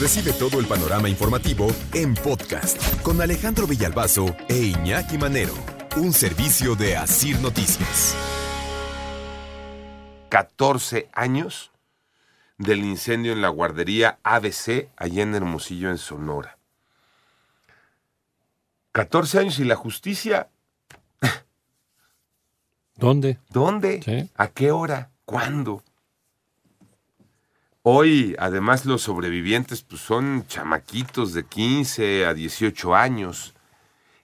Recibe todo el panorama informativo en podcast con Alejandro Villalbazo e Iñaki Manero, un servicio de Asir Noticias. 14 años del incendio en la guardería ABC allá en Hermosillo, en Sonora. 14 años y la justicia. ¿Dónde? ¿Dónde? Sí. ¿A qué hora? ¿Cuándo? Hoy, además, los sobrevivientes pues, son chamaquitos de 15 a 18 años,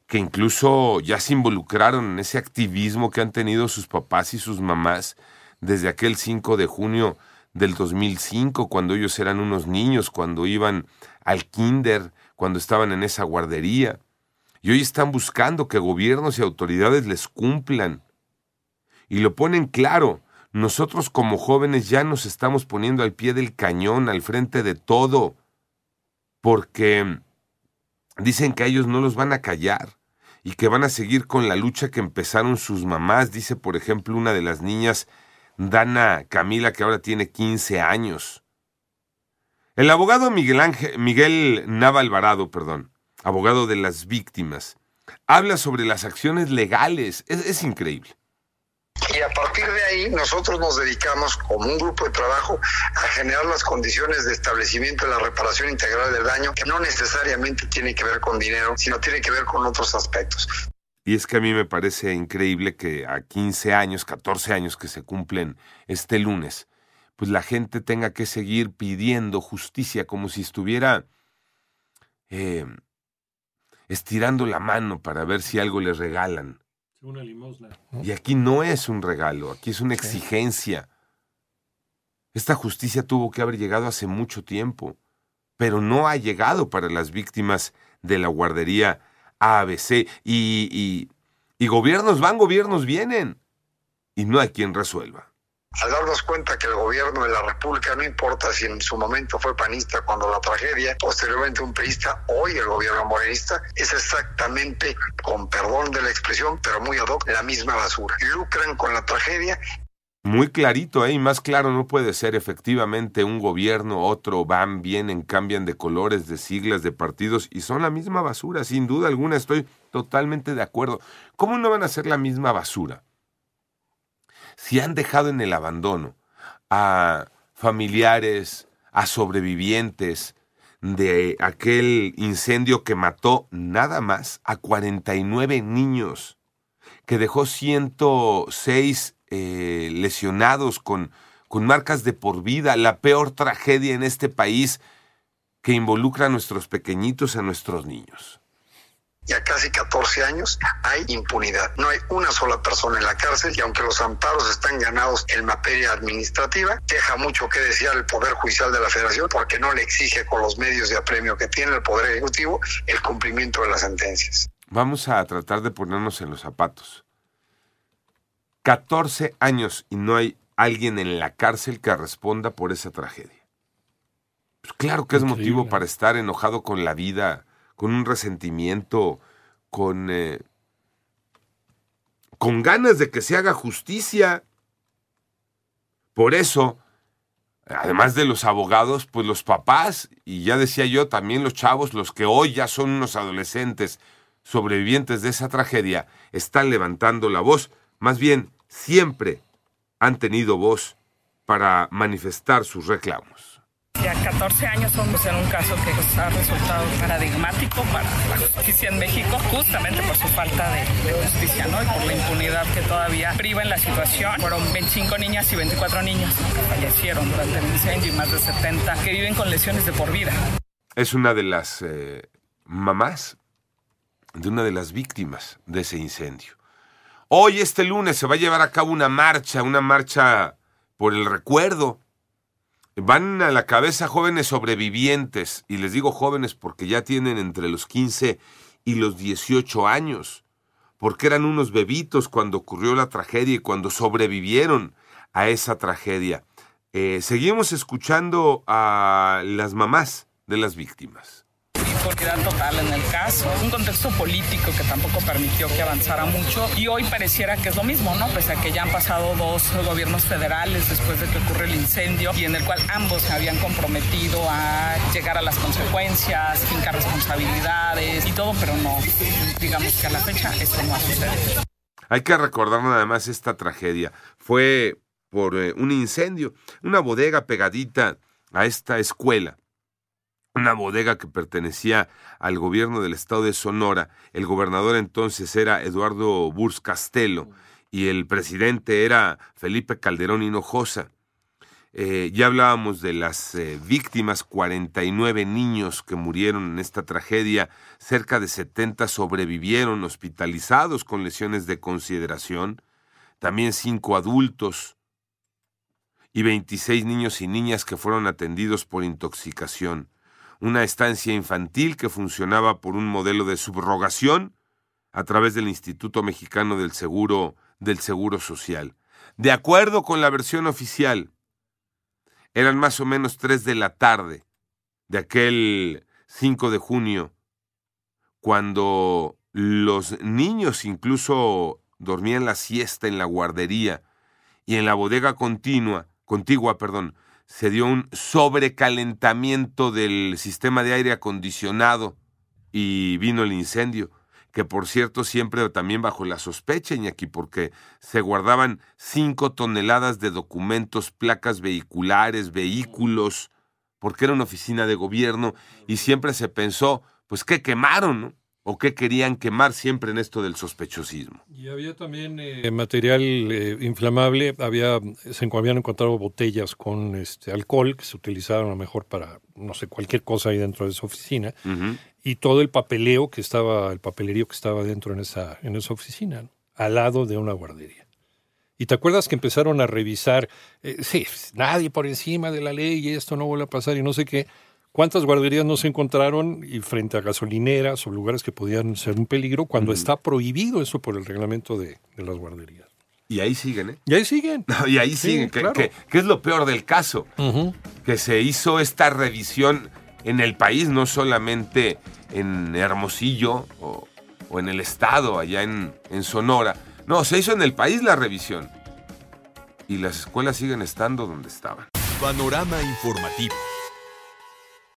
que incluso ya se involucraron en ese activismo que han tenido sus papás y sus mamás desde aquel 5 de junio del 2005, cuando ellos eran unos niños, cuando iban al kinder, cuando estaban en esa guardería. Y hoy están buscando que gobiernos y autoridades les cumplan. Y lo ponen claro, nosotros como jóvenes ya nos estamos poniendo al pie del cañón, al frente de todo, porque dicen que a ellos no los van a callar y que van a seguir con la lucha que empezaron sus mamás, dice por ejemplo una de las niñas, Dana Camila, que ahora tiene 15 años. El abogado Miguel, Ángel, Miguel Nava Alvarado, perdón, abogado de las víctimas, habla sobre las acciones legales. Es, es increíble. Y a partir de ahí nosotros nos dedicamos como un grupo de trabajo a generar las condiciones de establecimiento de la reparación integral del daño, que no necesariamente tiene que ver con dinero, sino tiene que ver con otros aspectos. Y es que a mí me parece increíble que a 15 años, 14 años que se cumplen este lunes, pues la gente tenga que seguir pidiendo justicia como si estuviera eh, estirando la mano para ver si algo le regalan. Una limosna. Y aquí no es un regalo, aquí es una exigencia. Esta justicia tuvo que haber llegado hace mucho tiempo, pero no ha llegado para las víctimas de la guardería ABC. Y, y, y gobiernos van, gobiernos vienen. Y no hay quien resuelva al darnos cuenta que el gobierno de la República, no importa si en su momento fue panista cuando la tragedia, posteriormente un priista, hoy el gobierno morenista, es exactamente, con perdón de la expresión, pero muy ad hoc, la misma basura. Lucran con la tragedia. Muy clarito, ¿eh? y más claro no puede ser efectivamente un gobierno, otro, van, vienen, cambian de colores, de siglas, de partidos, y son la misma basura, sin duda alguna, estoy totalmente de acuerdo. ¿Cómo no van a ser la misma basura? Si han dejado en el abandono a familiares, a sobrevivientes de aquel incendio que mató nada más a 49 niños, que dejó 106 eh, lesionados con, con marcas de por vida, la peor tragedia en este país que involucra a nuestros pequeñitos, a nuestros niños ya casi 14 años, hay impunidad. No hay una sola persona en la cárcel y aunque los amparos están ganados en materia administrativa, deja mucho que desear el Poder Judicial de la Federación porque no le exige con los medios de apremio que tiene el Poder Ejecutivo el cumplimiento de las sentencias. Vamos a tratar de ponernos en los zapatos. 14 años y no hay alguien en la cárcel que responda por esa tragedia. Pues claro que es Increíble. motivo para estar enojado con la vida, con un resentimiento, con, eh, con ganas de que se haga justicia. Por eso, además de los abogados, pues los papás, y ya decía yo, también los chavos, los que hoy ya son unos adolescentes sobrevivientes de esa tragedia, están levantando la voz. Más bien, siempre han tenido voz para manifestar sus reclamos. Ya 14 años somos en un caso que ha resultado paradigmático para la justicia en México, justamente por su falta de, de, justicia, ¿no? Y por la impunidad que todavía priva en la situación. Fueron 25 niñas y 24 niños que fallecieron durante el incendio y más de 70 que viven con lesiones de por vida. Es una de las eh, mamás de una de las víctimas de ese incendio. Hoy, este lunes, se va a llevar a cabo una marcha, una marcha por el recuerdo Van a la cabeza jóvenes sobrevivientes, y les digo jóvenes porque ya tienen entre los 15 y los 18 años, porque eran unos bebitos cuando ocurrió la tragedia y cuando sobrevivieron a esa tragedia. Eh, seguimos escuchando a las mamás de las víctimas impunidad total en el caso, un contexto político que tampoco permitió que avanzara mucho y hoy pareciera que es lo mismo, ¿no? Pese a que ya han pasado dos gobiernos federales después de que ocurre el incendio y en el cual ambos se habían comprometido a llegar a las consecuencias, fincar responsabilidades y todo, pero no, digamos que a la fecha esto no ha sucedido. Hay que recordar nada más esta tragedia. Fue por eh, un incendio, una bodega pegadita a esta escuela. Una bodega que pertenecía al gobierno del estado de Sonora. El gobernador entonces era Eduardo Burs Castelo y el presidente era Felipe Calderón Hinojosa. Eh, ya hablábamos de las eh, víctimas, 49 niños que murieron en esta tragedia, cerca de 70 sobrevivieron hospitalizados con lesiones de consideración, también cinco adultos y 26 niños y niñas que fueron atendidos por intoxicación, una estancia infantil que funcionaba por un modelo de subrogación a través del Instituto Mexicano del Seguro del Seguro Social. De acuerdo con la versión oficial, eran más o menos tres de la tarde de aquel 5 de junio, cuando los niños incluso dormían la siesta en la guardería y en la bodega continua, contigua, perdón, se dio un sobrecalentamiento del sistema de aire acondicionado y vino el incendio que por cierto siempre también bajo la sospecha, Iñaki, porque se guardaban cinco toneladas de documentos, placas vehiculares, vehículos, porque era una oficina de gobierno y siempre se pensó, pues, ¿qué quemaron? No? ¿O qué querían quemar siempre en esto del sospechosismo? Y había también eh, material eh, inflamable, había, se habían encontrado botellas con este alcohol que se utilizaron a lo mejor para, no sé, cualquier cosa ahí dentro de esa oficina, y todo el papeleo que estaba, el papelerío que estaba dentro en esa, en esa oficina, al lado de una guardería. Y te acuerdas que empezaron a revisar, eh, sí, nadie por encima de la ley y esto no vuelve a pasar y no sé qué. ¿Cuántas guarderías no se encontraron y frente a gasolineras o lugares que podían ser un peligro cuando está prohibido eso por el reglamento de, las guarderías? Y ahí siguen, ¿eh? Y ahí siguen. y ahí siguen. ¿Qué es lo peor del caso? Que se hizo esta revisión en el país, no solamente en Hermosillo o, en el estado, allá en, en Sonora. No, se hizo en el país la revisión. Y las escuelas siguen estando donde estaban. Panorama informativo.